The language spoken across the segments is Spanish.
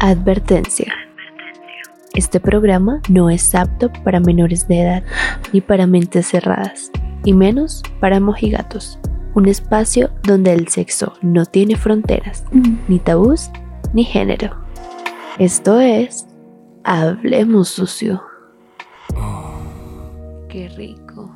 Advertencia. Este programa no es apto para menores de edad ni para mentes cerradas, y menos para mojigatos. Un espacio donde el sexo no tiene fronteras, ni tabús, ni género. Esto es Hablemos Sucio. Qué rico.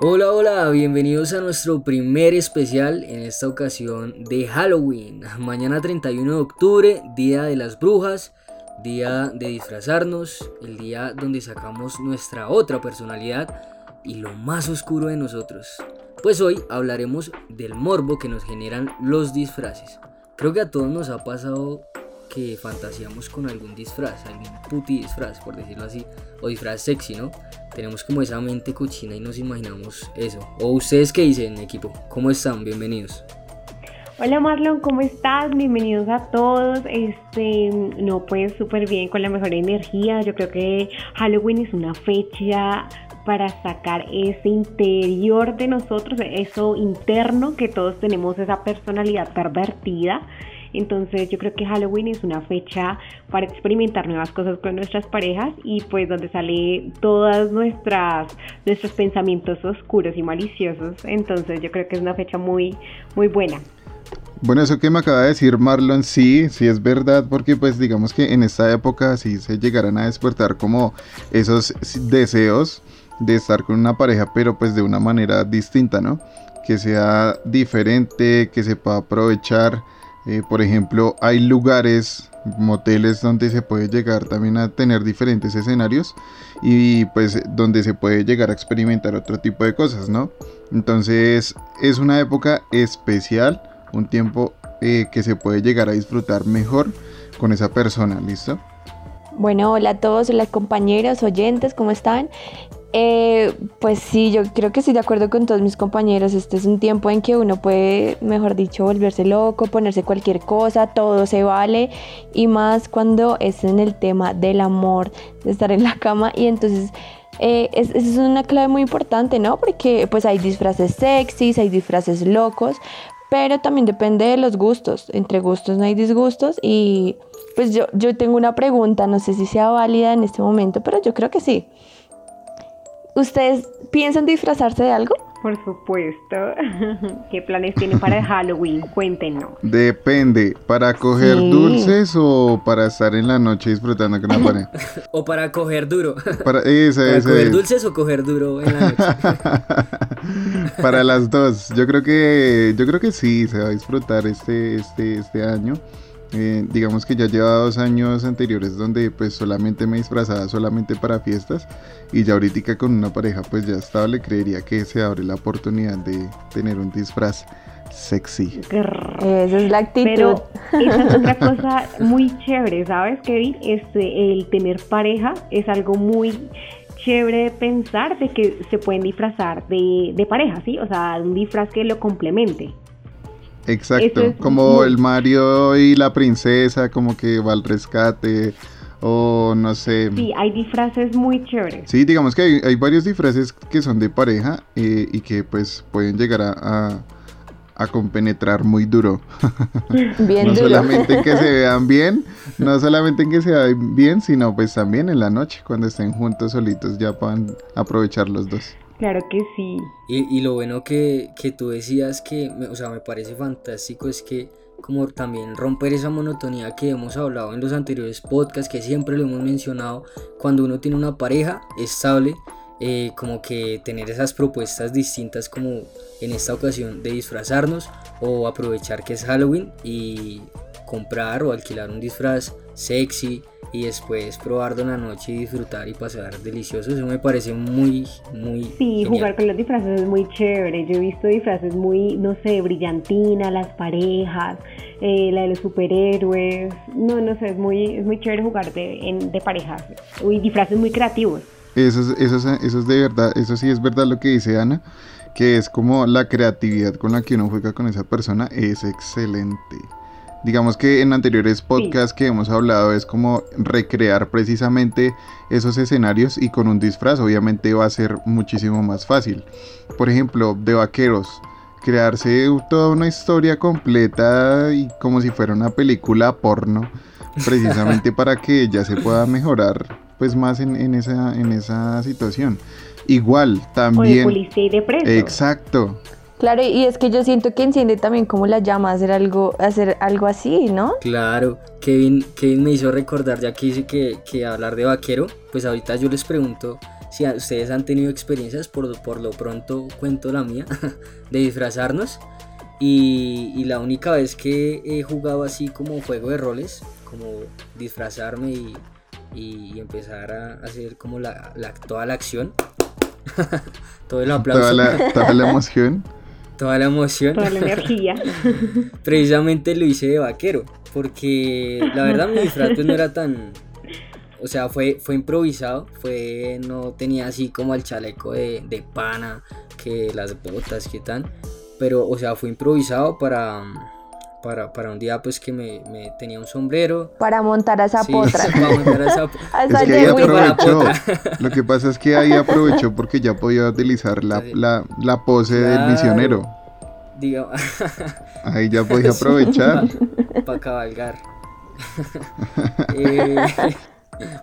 Hola, hola, bienvenidos a nuestro primer especial en esta ocasión de Halloween. Mañana 31 de octubre, Día de las Brujas, día de disfrazarnos, el día donde sacamos nuestra otra personalidad y lo más oscuro de nosotros. Pues hoy hablaremos del morbo que nos generan los disfraces. Creo que a todos nos ha pasado que fantaseamos con algún disfraz, algún puti disfraz, por decirlo así, o disfraz sexy, ¿no? Tenemos como esa mente cochina y nos imaginamos eso. ¿O ustedes qué dicen, equipo? ¿Cómo están? Bienvenidos. Hola Marlon, ¿cómo estás? Bienvenidos a todos. Este, no, pues súper bien, con la mejor energía. Yo creo que Halloween es una fecha para sacar ese interior de nosotros, eso interno que todos tenemos, esa personalidad pervertida entonces yo creo que Halloween es una fecha para experimentar nuevas cosas con nuestras parejas y pues donde sale todas nuestras nuestros pensamientos oscuros y maliciosos. Entonces yo creo que es una fecha muy muy buena. Bueno, eso que me acaba de decir Marlon, sí, sí es verdad, porque pues digamos que en esta época sí se llegarán a despertar como esos deseos de estar con una pareja, pero pues de una manera distinta, ¿no? Que sea diferente, que sepa aprovechar eh, por ejemplo, hay lugares, moteles donde se puede llegar también a tener diferentes escenarios y pues donde se puede llegar a experimentar otro tipo de cosas, ¿no? Entonces es una época especial, un tiempo eh, que se puede llegar a disfrutar mejor con esa persona, ¿listo? Bueno, hola a todos, hola compañeros, oyentes, ¿cómo están? Eh, pues sí, yo creo que estoy de acuerdo con todos mis compañeros. Este es un tiempo en que uno puede, mejor dicho, volverse loco, ponerse cualquier cosa, todo se vale. Y más cuando es en el tema del amor, de estar en la cama. Y entonces eh, es, es, una clave muy importante, ¿no? Porque pues hay disfraces sexys, hay disfraces locos, pero también depende de los gustos. Entre gustos no hay disgustos. Y pues yo, yo tengo una pregunta, no sé si sea válida en este momento, pero yo creo que sí. ¿Ustedes piensan disfrazarse de algo? Por supuesto. ¿Qué planes tienen para Halloween? Cuéntenos. Depende, ¿para coger dulces o para estar en la noche disfrutando con la pared? o para coger duro. Para, ¿Para coger dulces o coger duro en la noche? para las dos. Yo creo que yo creo que sí se va a disfrutar este este este año. Eh, digamos que ya lleva dos años anteriores donde pues solamente me disfrazaba solamente para fiestas y ya ahorita con una pareja pues ya estable creería que se abre la oportunidad de tener un disfraz sexy. Esa es la actitud. Pero esa es otra cosa muy chévere, ¿sabes Kevin? Este, el tener pareja es algo muy chévere de pensar de que se pueden disfrazar de, de pareja, ¿sí? O sea, un disfraz que lo complemente. Exacto, como el Mario y la princesa, como que va al rescate, o no sé. Sí, hay disfraces muy chéveres. Sí, digamos que hay, varios disfraces que son de pareja eh, y que pues pueden llegar a, a, compenetrar muy duro. Bien no duro. solamente en que se vean bien, no solamente en que se vean bien, sino pues también en la noche, cuando estén juntos solitos, ya puedan aprovechar los dos. Claro que sí. Y, lo bueno que, que, tú decías que, o sea, me parece fantástico es que como también romper esa monotonía que hemos hablado en los anteriores podcasts, que siempre lo hemos mencionado, cuando uno tiene una pareja estable, eh, como que tener esas propuestas distintas como en esta ocasión de disfrazarnos o aprovechar que es Halloween y comprar o alquilar un disfraz sexy y después probarlo en la noche y disfrutar y pasar delicioso. Eso me parece muy, muy. Sí, jugar con los disfraces es muy chévere. Yo he visto disfraces muy, no sé, brillantina, las parejas, eh, la de los superhéroes. No, no sé, es muy, es muy chévere jugar de, en, de parejas. Uy, disfraces muy creativos. Eso es, eso, es, eso es de verdad, eso sí es verdad lo que dice Ana, que es como la creatividad con la que uno juega con esa persona es excelente. Digamos que en anteriores podcasts que hemos hablado es como recrear precisamente esos escenarios y con un disfraz obviamente va a ser muchísimo más fácil. Por ejemplo, de vaqueros, crearse toda una historia completa y como si fuera una película porno, precisamente para que ella se pueda mejorar pues más en, en esa, en esa situación. Igual, también... O de policía y de preso. Exacto. Claro, y es que yo siento que enciende también como la llama hacer algo, hacer algo así, ¿no? Claro, Kevin, Kevin me hizo recordar, ya que dice que, que hablar de vaquero, pues ahorita yo les pregunto si ustedes han tenido experiencias, por, por lo pronto cuento la mía, de disfrazarnos. Y, y, la única vez que he jugado así como juego de roles, como disfrazarme y, y empezar a hacer como la, la toda la acción, todo el aplauso. Toda la, toda la emoción. Toda la emoción. Toda la energía. Precisamente lo hice de vaquero, porque la verdad mi disfraz pues, no era tan... O sea, fue, fue improvisado, fue, no tenía así como el chaleco de, de pana, que las botas, que tan. Pero, o sea, fue improvisado para, para, para un día pues que me, me tenía un sombrero. Para montar a esa Sí, potra. para montar a esa Es que ahí aprovechó. Lo que pasa es que ahí aprovechó porque ya podía utilizar la, la, la pose del misionero. Diga, Ahí ya podía aprovechar. para cabalgar.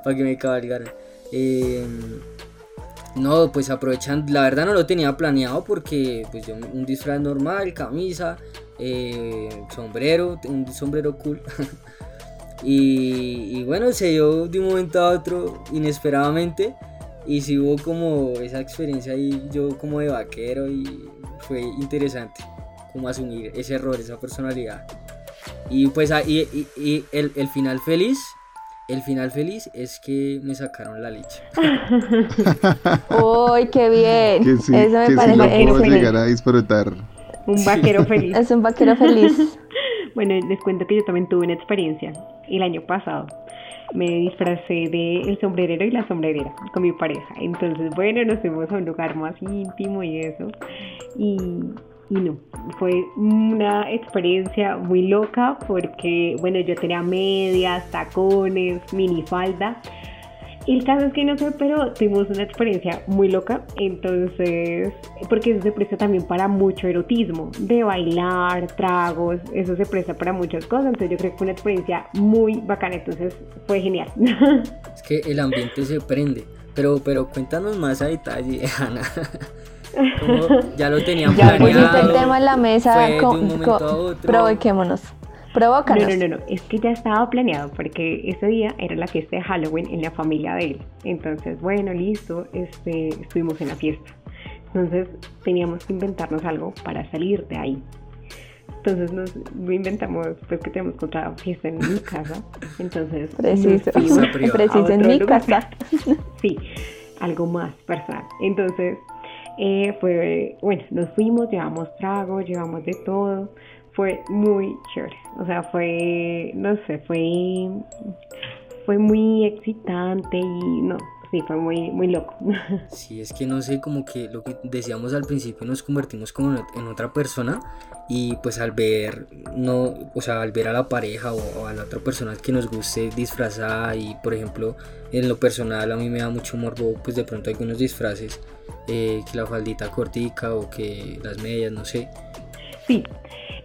para que me cabalgaran. Eh, no, pues aprovechando, la verdad no lo tenía planeado porque pues yo un disfraz normal, camisa, eh, sombrero, un sombrero cool. y, y bueno, se dio de un momento a otro inesperadamente y sí hubo como esa experiencia ahí yo como de vaquero y fue interesante como asumir ese error, esa personalidad. Y pues ahí y, y el, el final feliz, el final feliz es que me sacaron la leche. Uy, qué bien. Que sí, Eso me que sí parece lo puedo llegar a disfrutar. Un vaquero feliz. Es un vaquero feliz. Bueno, les cuento que yo también tuve una experiencia el año pasado. Me disfracé de el sombrerero y la sombrerera con mi pareja. Entonces, bueno, nos fuimos a un lugar más íntimo y eso. Y, y no, fue una experiencia muy loca porque, bueno, yo tenía medias, tacones, minifalda. El caso es que no sé, pero tuvimos una experiencia muy loca, entonces, porque eso se presta también para mucho erotismo, de bailar, tragos, eso se presta para muchas cosas, entonces yo creo que fue una experiencia muy bacana, entonces fue genial. Es que el ambiente se prende. Pero, pero cuéntanos más a detalle, Ana. Como ya lo tenían Ya Pusiste planeado. el tema en la mesa. fue de con- un momento con- a otro. Provoquémonos. No, Provócanos. no, no, no, es que ya estaba planeado porque ese día era la fiesta de Halloween en la familia de él. Entonces, bueno, listo, este, estuvimos en la fiesta. Entonces teníamos que inventarnos algo para salir de ahí. Entonces nos inventamos pues que tenemos otra fiesta en mi casa. Entonces Preciso. Preciso a en mi lugar. casa. sí, algo más personal. Entonces, eh, fue, bueno, nos fuimos, llevamos tragos, llevamos de todo. Fue muy chévere. O sea, fue, no sé, fue, fue muy excitante y no, sí, fue muy, muy loco. Sí, es que no sé, como que lo que decíamos al principio nos convertimos como en ot- en otra persona y pues al ver, no, o sea, al ver a la pareja o, o a la otra persona que nos guste disfrazada y por ejemplo, en lo personal a mí me da mucho morbo, pues de pronto algunos disfraces, eh, que la faldita cortica o que las medias, no sé. Sí,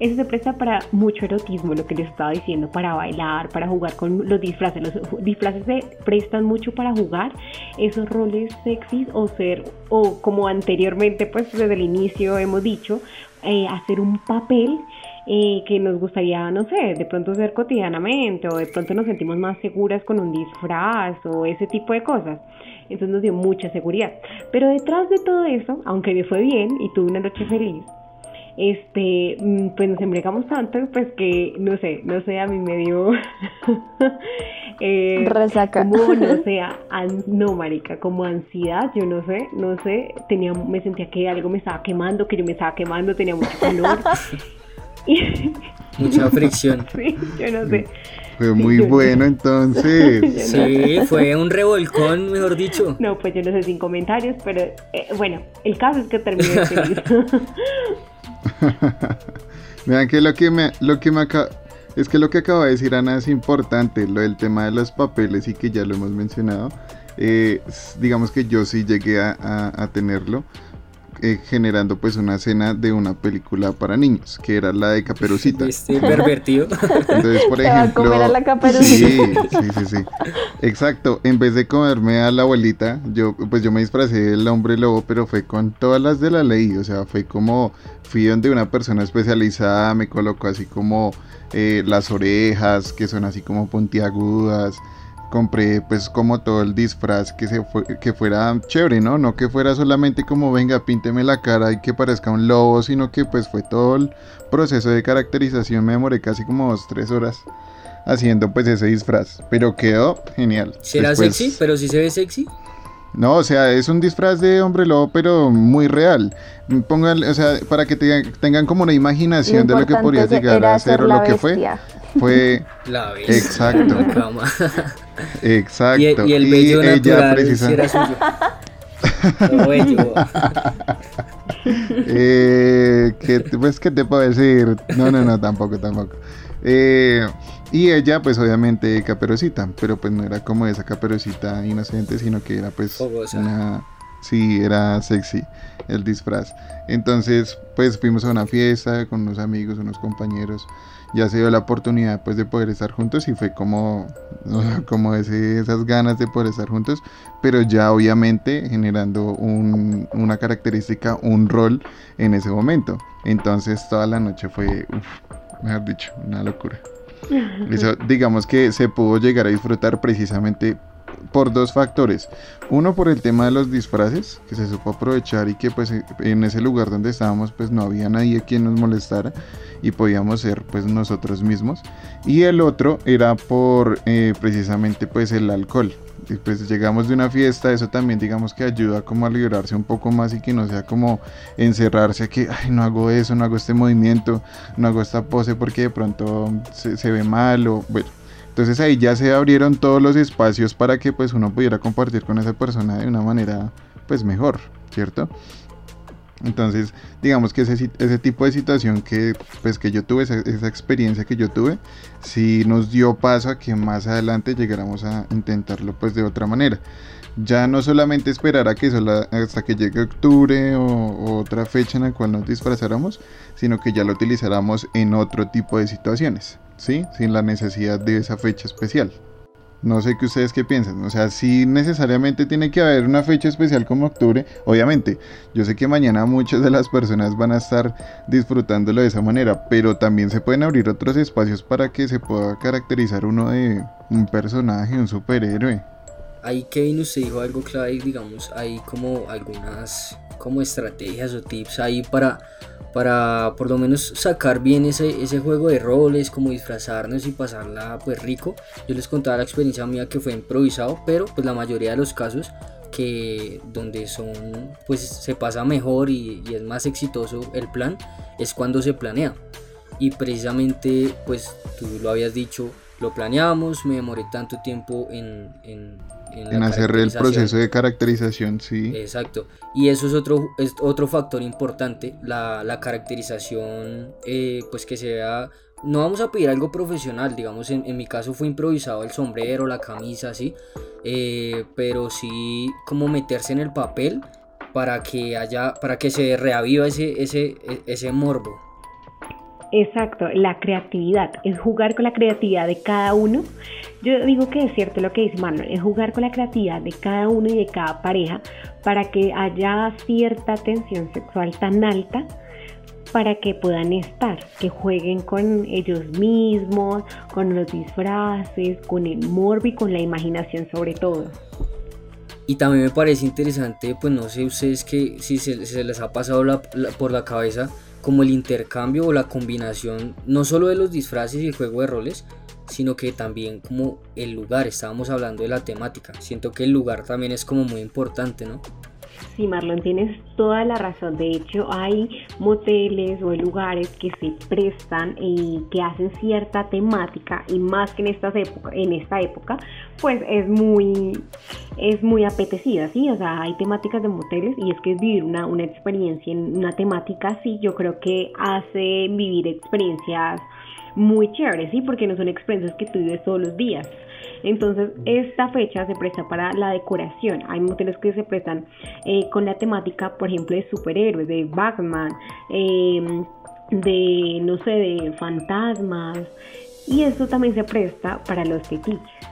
eso se presta para mucho erotismo, lo que les estaba diciendo, para bailar, para jugar con los disfraces. Los disfraces se prestan mucho para jugar esos roles sexys o ser, o como anteriormente, pues desde el inicio hemos dicho, eh, hacer un papel eh, que nos gustaría, no sé, de pronto hacer cotidianamente o de pronto nos sentimos más seguras con un disfraz o ese tipo de cosas. Entonces nos dio mucha seguridad. Pero detrás de todo eso, aunque me fue bien y tuve una noche feliz, este, mm, pues nos embregamos tanto, pues que, no sé, no sé, a mí me dio, eh, Resaca. como, no sé, an- no, marica, como ansiedad, yo no sé, no sé, tenía, me sentía que algo me estaba quemando, que yo me estaba quemando, tenía mucho calor, y, Mucha fricción. sí, yo no sé, Fue muy bueno entonces. Sí, fue un revolcón, mejor dicho. no, pues yo no sé sin comentarios, pero eh, bueno, el caso es que terminé feliz. Vean que lo que me, lo que me acaba, es que lo que acaba de decir Ana es importante, lo del tema de los papeles y que ya lo hemos mencionado. Eh, digamos que yo sí llegué a- a tenerlo. Eh, generando pues una escena de una película para niños, que era la de Caperucita. Este pervertido. Entonces, por ejemplo... comer a la Sí, caperucita. sí, sí, sí. Exacto. En vez de comerme a la abuelita, yo pues yo me disfracé del hombre lobo, pero fue con todas las de la ley. O sea, fue como fui donde una persona especializada me colocó así como eh, las orejas, que son así como puntiagudas. Compré pues como todo el disfraz que se fue- que fuera chévere, ¿no? No que fuera solamente como venga, pínteme la cara y que parezca un lobo, sino que pues fue todo el proceso de caracterización. Me demoré casi como dos, tres horas haciendo pues ese disfraz. Pero quedó genial. ¿Será Después- sexy? ¿Pero si se ve sexy? No, o sea, es un disfraz de hombre lobo, pero muy real. Pongan, o sea, para que te- tengan como una imaginación de lo que podría llegar a ser o lo que fue. Bestia. Fue La ves. Exacto. La cama. exacto. y, y el natural precisa- si era suyo. Bello. Eh, ¿qué pues, ¿qué te puedo decir? No, no, no, tampoco, tampoco. Eh, y ella, pues, obviamente, caperucita, pero pues no era como esa caperucita inocente, sino que era, pues, Fogosa. una... Sí, era sexy el disfraz. Entonces, pues, fuimos a una fiesta con unos amigos, unos compañeros. Ya se dio la oportunidad, pues, de poder estar juntos y fue como, como ese, esas ganas de poder estar juntos pero ya obviamente generando un- una característica, un rol en ese momento. Entonces toda la noche fue, uf, mejor dicho, una locura. Eso digamos que se pudo llegar a disfrutar precisamente por dos factores. Uno por el tema de los disfraces, que se supo aprovechar y que pues en ese lugar donde estábamos pues no había nadie quien nos molestara y podíamos ser pues nosotros mismos. Y el otro era por eh, precisamente pues el alcohol. Y, pues llegamos de una fiesta, eso también digamos que ayuda como a liberarse un poco más y que no sea como encerrarse a que, ay, no hago eso, no hago este movimiento, no hago esta pose porque de pronto se, se ve mal o bueno. Entonces ahí ya se abrieron todos los espacios para que pues uno pudiera compartir con esa persona de una manera pues mejor, ¿cierto? Entonces, digamos que ese, ese tipo de situación que, pues, que yo tuve, esa, esa experiencia que yo tuve, sí nos dio paso a que más adelante llegáramos a intentarlo pues de otra manera. Ya no solamente esperar a que sola- hasta que llegue octubre o, otra fecha en la cual nos disfrazáramos, sino que ya lo utilizáramos en otro tipo de situaciones, ¿sí? Sin la necesidad de esa fecha especial. No sé qué ustedes qué piensan. O sea, si necesariamente tiene que haber una fecha especial como octubre. Obviamente, yo sé que mañana muchas de las personas van a estar disfrutándolo de esa manera, pero también se pueden abrir otros espacios para que se pueda caracterizar uno de un personaje, un superhéroe. Ahí Kevin usted dijo algo clave, digamos, hay como algunas como estrategias o tips ahí para, para por lo menos sacar bien ese, ese juego de roles, como disfrazarnos y pasarla pues rico. Yo les contaba la experiencia mía que fue improvisado, pero pues la mayoría de los casos que donde son pues se pasa mejor y, es más exitoso el plan es cuando se planea y precisamente pues tú lo habías dicho lo planeamos me demoré tanto tiempo en, en, en hacer el proceso de caracterización, sí. Exacto. Y eso es otro, es otro factor importante, la, la caracterización, eh, pues que se vea... No vamos a pedir algo profesional, digamos, en, en mi caso fue improvisado el sombrero, la camisa, así, eh, pero sí como meterse en el papel para que haya, para que se reaviva ese, ese, e- ese morbo. Exacto, la creatividad, es jugar con la creatividad de cada uno. Yo digo que es cierto lo que dice Marlon, es jugar con la creatividad de cada uno y de cada pareja para que haya cierta tensión sexual tan alta para que puedan estar, que jueguen con ellos mismos, con los disfraces, con el morbo y con la imaginación sobre todo. Y también me parece interesante, pues no sé ustedes que si se, les ha pasado la- por la cabeza como el intercambio o la combinación no solo de los disfraces y el juego de roles, sino que también como el lugar, estábamos hablando de la temática. Siento que el lugar también es como muy importante, ¿no? Sí, Marlon, tienes toda la razón. De hecho, hay moteles o lugares que se prestan y que hacen cierta temática y más que en estas época, en esta época, pues es muy es muy apetecida, sí. O sea, hay temáticas de moteles y es que vivir una, una experiencia en una temática así, yo creo que hace vivir experiencias muy chévere, ¿sí? Porque no son experiencias que tú vives todos los días. Entonces, esta fecha se presta para la decoración. Hay moteles que se prestan eh, con la temática, por ejemplo, de superhéroes, de Batman, em, de, no sé, de fantasmas. Y eso también se presta para los fetiches.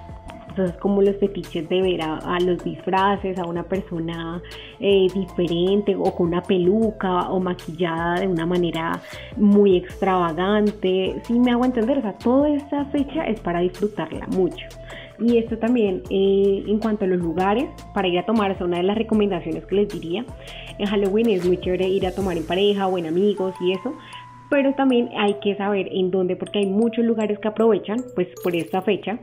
Entonces, como los fetiches de ver a, los disfraces, a una persona eh, diferente o con una peluca o maquillada de una manera muy extravagante. Si me hago entender, o sea, toda esta fecha es para disfrutarla mucho. Y esto también eh, en cuanto a los lugares para ir a tomar, es una de las recomendaciones que les diría. En Halloween es muy chévere ir a tomar en pareja o en amigos y eso, pero también hay que saber en dónde, porque hay muchos lugares que aprovechan pues por esta fecha.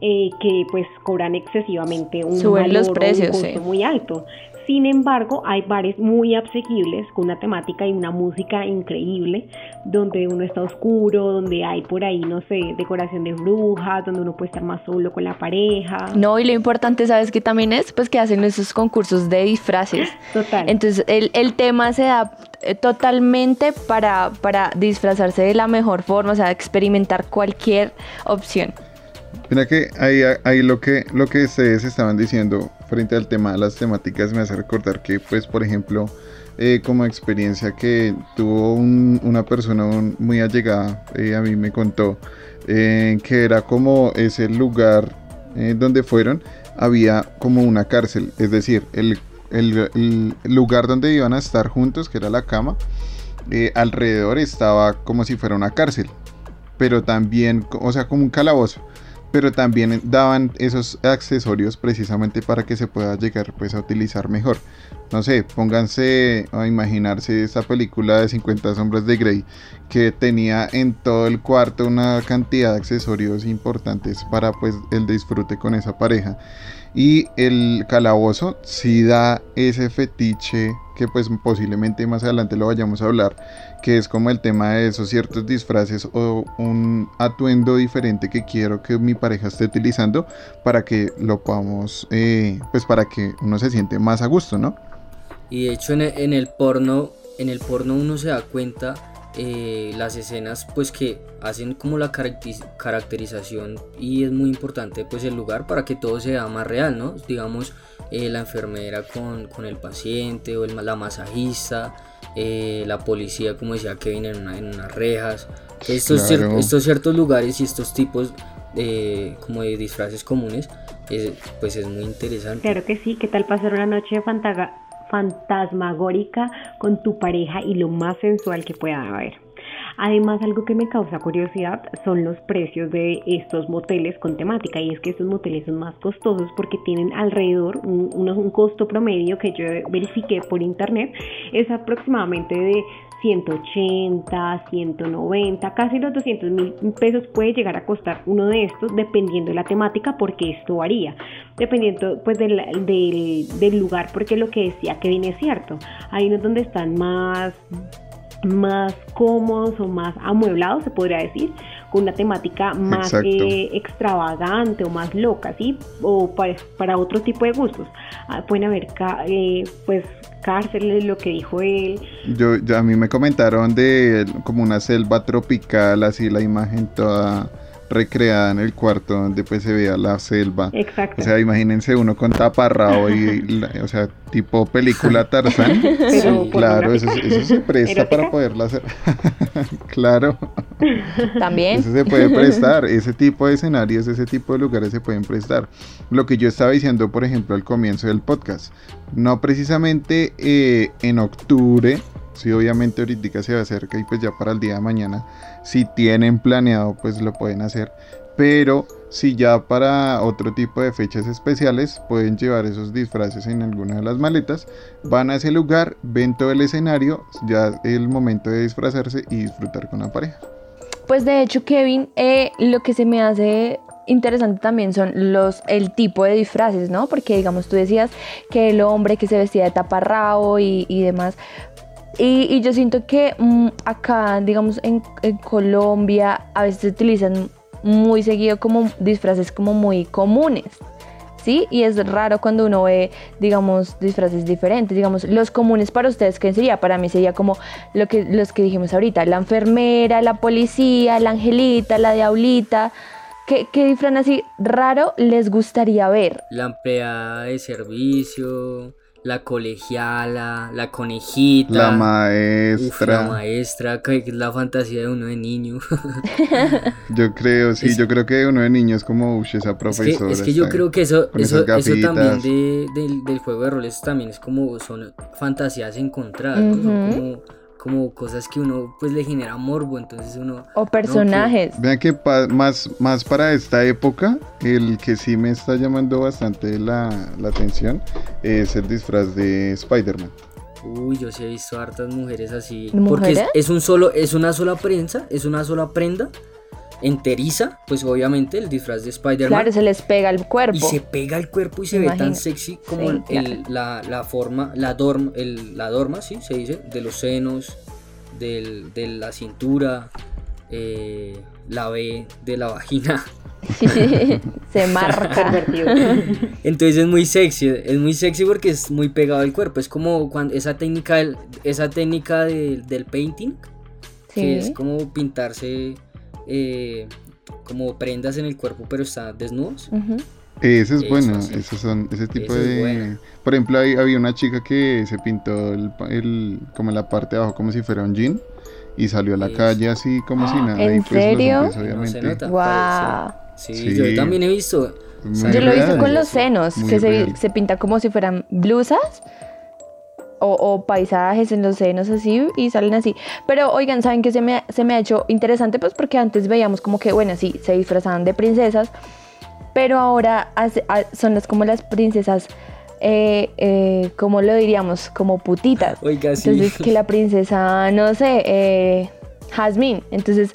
Eh, que pues cobran excesivamente un Suben los precios, un costo muy alto. Sin embargo, hay bares muy asequibles con una temática y una música increíble, donde uno está oscuro, donde hay por ahí, no sé, decoración de brujas, donde uno puede estar más solo con la pareja. No, y lo importante, ¿sabes qué también es? Pues que hacen esos concursos de disfraces. Total. Entonces, el, el tema se da eh, totalmente para, para disfrazarse de la mejor forma, o sea, experimentar cualquier opción. Mira que ahí, ahí lo que lo que ustedes estaban diciendo frente al tema de las temáticas me hace recordar que, pues, por ejemplo, eh, como experiencia que tuvo una persona muy allegada, eh, a mí me contó, eh, que era como ese lugar donde fueron, había como una cárcel, es decir, el, el, lugar donde iban a estar juntos, que era la cama, alrededor estaba como si fuera una cárcel, pero también, o sea, como un calabozo pero también daban esos accesorios precisamente para que se pueda llegar pues a utilizar mejor. No sé, pónganse a imaginarse esa película de 50 sombras de Grey que tenía en todo el cuarto una cantidad de accesorios importantes para pues el disfrute con esa pareja. Y el calabozo sí da ese fetiche que pues posiblemente más adelante lo vayamos a hablar, que es como el tema de esos ciertos disfraces o un atuendo diferente que quiero que mi pareja esté utilizando para que lo podamos, eh, pues para que uno se siente más a gusto, ¿no? Y de hecho en el, en el porno, en el porno uno se da cuenta eh, las escenas pues que hacen como la caracterización y es muy importante pues el lugar para que todo sea más real, ¿no? Digamos eh, la enfermera con, con, el paciente o el, la masajista, eh, la policía como decía Kevin en, en unas rejas. Estos, estos ciertos lugares y estos tipos de, como de disfraces comunes pues es muy interesante. Claro que sí, ¿qué tal pasar una noche de fantasma? Fantasmagórica con tu pareja y lo más sensual que pueda haber. Además, algo que me causa curiosidad son los precios de estos moteles con temática y es que estos moteles son más costosos porque tienen alrededor un, un costo promedio que yo verifiqué por internet es aproximadamente de 180, 190, casi los 200 mil pesos puede llegar a costar uno de estos dependiendo de la temática porque esto varía, dependiendo pues del, del, lugar porque lo que decía que viene es cierto, hay unos donde están más más cómodos o más amueblados, se podría decir, con una temática más eh, extravagante o más loca, ¿sí? O para, para otro tipo de gustos. Ah, pueden haber, eh, pues, cárceles, lo que dijo él. Yo, a mí me comentaron de como una selva tropical, así la imagen toda recreada en el cuarto donde pues se vea la selva. Exacto. O sea, imagínense uno con taparrao y, o sea, tipo película Tarzán. sí, claro, eso, se presta para poderla hacer. claro. También. Eso se puede prestar, ese tipo de escenarios, ese tipo de lugares se pueden prestar. Lo que yo estaba diciendo, por ejemplo, al comienzo del podcast, no precisamente eh, en octubre, si obviamente ahorita se acerca y pues ya para el día de mañana, si tienen planeado pues lo pueden hacer. Pero si ya para otro tipo de fechas especiales pueden llevar esos disfraces en alguna de las maletas, van a ese lugar, ven todo el escenario, ya es el momento de disfrazarse y disfrutar con la pareja. Pues de hecho Kevin, eh, lo que se me hace interesante también son los el tipo de disfraces, ¿no? Porque digamos tú decías que el hombre que se vestía de taparrabo y, y demás, y, yo siento que mm, acá, digamos, en, Colombia a veces se utilizan muy seguido como disfraces como muy comunes. ¿sí? Y es raro cuando uno ve, digamos, disfraces diferentes. Digamos, los comunes para ustedes, ¿qué sería? Para mí sería como lo que, los que dijimos ahorita, la enfermera, la policía, la angelita, la diablita. ¿Qué, qué disfraz así raro les gustaría ver? La empleada de servicio, la colegiala, la conejita. La maestra. la maestra, que es la fantasía de uno de niño. yo creo, sí, yo creo que uno de niño es como uy, esa profesora. Es que, yo creo que eso, eso, eso también del juego de roles también es como son fantasías encontradas, como como cosas que uno pues le genera morbo, entonces uno... O personajes. Vean que más, más para esta época, el que sí me está llamando bastante la, atención es el disfraz de Spider-Man. Uy, yo sí he visto hartas mujeres así. Porque es, un solo, es una sola prensa, es una sola prenda enteriza, pues obviamente el disfraz de Spider-Man. Claro, se les pega el cuerpo. Y se pega el cuerpo y se ve tan sexy como la, forma, la dorma, el, la dorma, sí, se dice, de los senos, del, de la cintura, eh, la B de la vagina. se marca. Entonces es muy sexy, es muy sexy porque es muy pegado al cuerpo. Es como cuando esa técnica, esa técnica del painting, que es como pintarse eh, como prendas en el cuerpo, pero está desnudos. Ese es bueno, esos son, ese tipo de... Por ejemplo, había una chica que se pintó el, como la parte de abajo como si fuera un jean y salió a la calle así como si nada. ¿En y pues serio? obviamente. wow. Sí, yo también he visto. yo lo he visto con los senos, que se, se, pinta como si fueran blusas o, paisajes en los senos así y salen así. Pero oigan, ¿saben que se me, se me ha hecho interesante? Pues porque antes veíamos como que, bueno, sí, se disfrazaban de princesas, pero ahora son las como las princesas, eh, eh, ¿cómo lo diríamos? Como putitas. Oiga, sí. Entonces, que la princesa, no sé, eh, Jasmine. Entonces,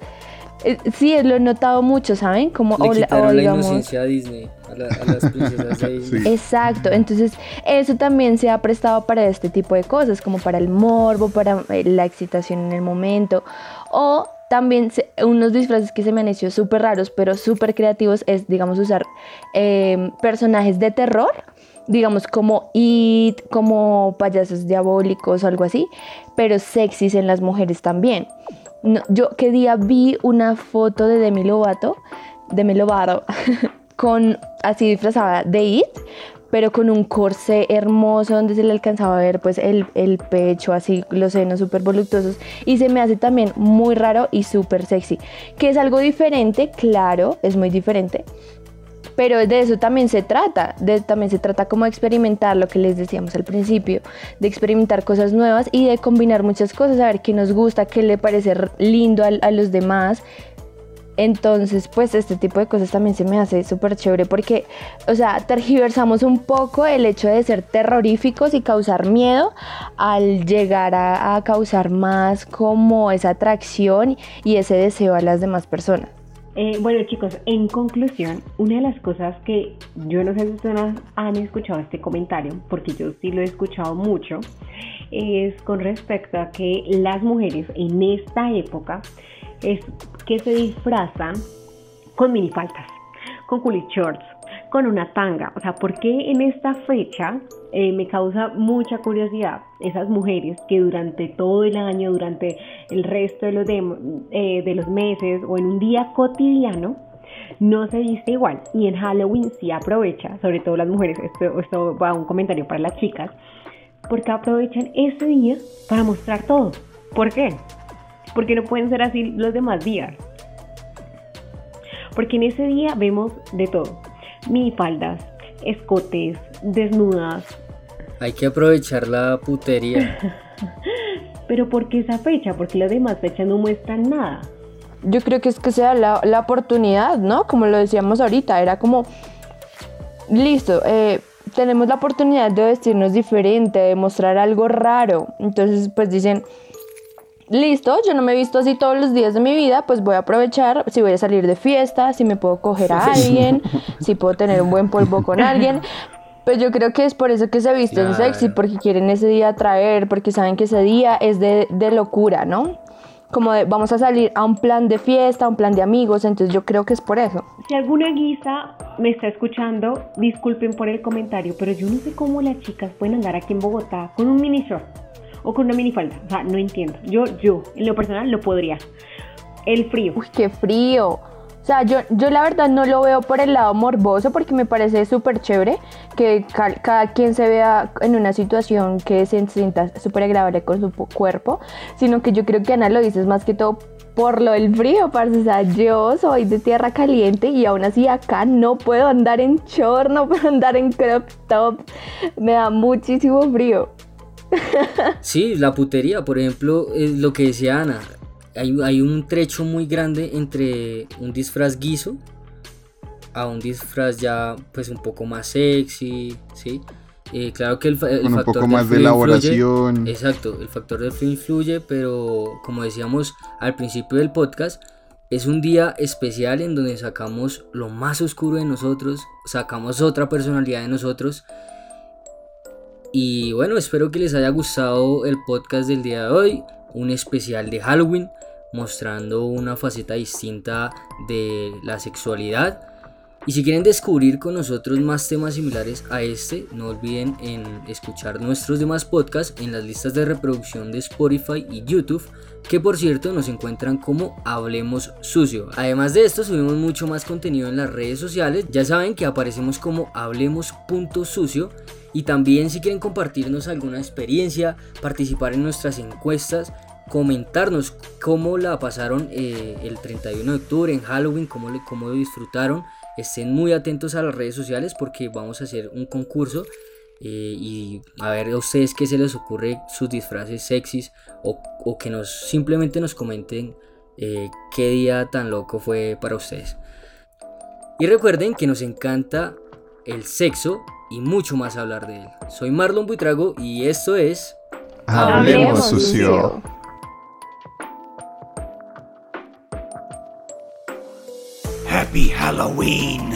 eh, sí, lo he notado mucho, ¿saben? Como Le quitaron la inocencia a Disney, a, las princesas de Disney. Exacto, entonces eso también se ha prestado para este tipo de cosas, como para el morbo, para eh, la excitación en el momento, o también unos disfraces que se me han hecho súper raros, pero súper creativos, es, digamos, usar em, personajes de terror, digamos, como It, como payasos diabólicos o algo así, pero sexys en las mujeres también yo qué día vi una foto de Demi Lovato, Demi Lovato, con así disfrazada de It, pero con un corsé hermoso donde se le alcanzaba a ver pues el, el pecho, así los senos súper voluptuosos. Y se me hace también muy raro y súper sexy, que es algo diferente, claro, es muy diferente, pero de eso también se trata, de, también se trata como experimentar lo que les decíamos al principio, de experimentar cosas nuevas y de combinar muchas cosas, a ver qué nos gusta, qué le parece lindo a, los demás. Entonces, pues este tipo de cosas también se me hace súper chévere porque, o sea, tergiversamos un poco el hecho de ser terroríficos y causar miedo al llegar a causar más como esa atracción y ese deseo a las demás personas. Eh, bueno chicos, en conclusión, una de las cosas que yo no sé si ustedes han escuchado este comentario, porque yo sí lo he escuchado mucho, es con respecto a que las mujeres en esta época es que se disfrazan con minifaltas, con culit shorts, con una tanga. O sea, ¿por qué en esta fecha eh, me causa mucha curiosidad esas mujeres que durante todo el año, durante el resto de los, eh, de, los meses o en un día cotidiano, no se viste igual. Y en Halloween sí aprovecha, sobre todo las mujeres, esto, va a un comentario para las chicas, porque aprovechan ese día para mostrar todo. ¿Por qué? Porque no pueden ser así los demás días. Porque en ese día vemos de todo faldas, escotes, desnudas. Hay que aprovechar la putería. Pero ¿por qué esa fecha? Porque las demás fechas no muestran nada. Yo creo que es que sea la, la oportunidad, ¿no? Como lo decíamos ahorita, era como, listo, eh, tenemos la oportunidad de vestirnos diferente, de mostrar algo raro. Entonces, pues dicen, listo, yo no me he visto así todos los días de mi vida, pues voy a aprovechar, si voy a salir de fiesta, si me puedo coger a alguien, si puedo tener un buen polvo con alguien. Pues yo creo que es por eso que se visten en sexy, porque quieren ese día traer, porque saben que ese día es de, de locura, ¿no? como de vamos a salir a un plan de fiesta, a un plan de amigos, entonces yo creo que es por eso. Si alguna guisa me está escuchando, disculpen por el comentario, pero yo no sé cómo las chicas pueden andar aquí en Bogotá con un mini short o con una minifalda, o sea, no entiendo. Yo, yo, en lo personal, no podría. El frío. Uy, qué frío. O sea, yo, yo la verdad no lo veo por el lado morboso porque me parece súper chévere que cada quien se vea en una situación que se sienta súper agradable con su cuerpo, sino que yo creo que Ana lo dices más que todo por lo del frío, parce. O sea, yo soy de tierra caliente y aún así acá no puedo andar en short, no puedo andar en crop top. Me da muchísimo frío. Sí, la putería, por ejemplo, es lo que decía Ana hay, un trecho muy grande entre un disfraz guiso a un disfraz ya pues un poco más sexy, ¿sí? Eh, claro que el, factor un poco más de elaboración. exacto, el factor del frío influye, pero como decíamos al principio del podcast, es un día especial en donde sacamos lo más oscuro de nosotros, sacamos otra personalidad de nosotros. Y bueno, espero que les haya gustado el podcast del día de hoy, un especial de Halloween mostrando una faceta distinta de la sexualidad. Y si quieren descubrir con nosotros más temas similares a este, no olviden en escuchar nuestros demás podcasts en las listas de reproducción de Spotify y YouTube, que por cierto nos encuentran como Hablemos Sucio. Además de esto, subimos mucho más contenido en las redes sociales. Ya saben que aparecemos como Hablemos.sucio. Y también si quieren compartirnos alguna experiencia, participar en nuestras encuestas, comentarnos cómo la pasaron eh, el 31 de octubre en Halloween, cómo, cómo lo disfrutaron. Estén muy atentos a las redes sociales porque vamos a hacer un concurso eh, y a ver a ustedes qué se les ocurre sus disfraces sexys o, que nos simplemente nos comenten eh, qué día tan loco fue para ustedes. Y recuerden que nos encanta el sexo y mucho más hablar de él. Soy Marlon Buitrago y esto es Hablemos, sucio. Happy Halloween!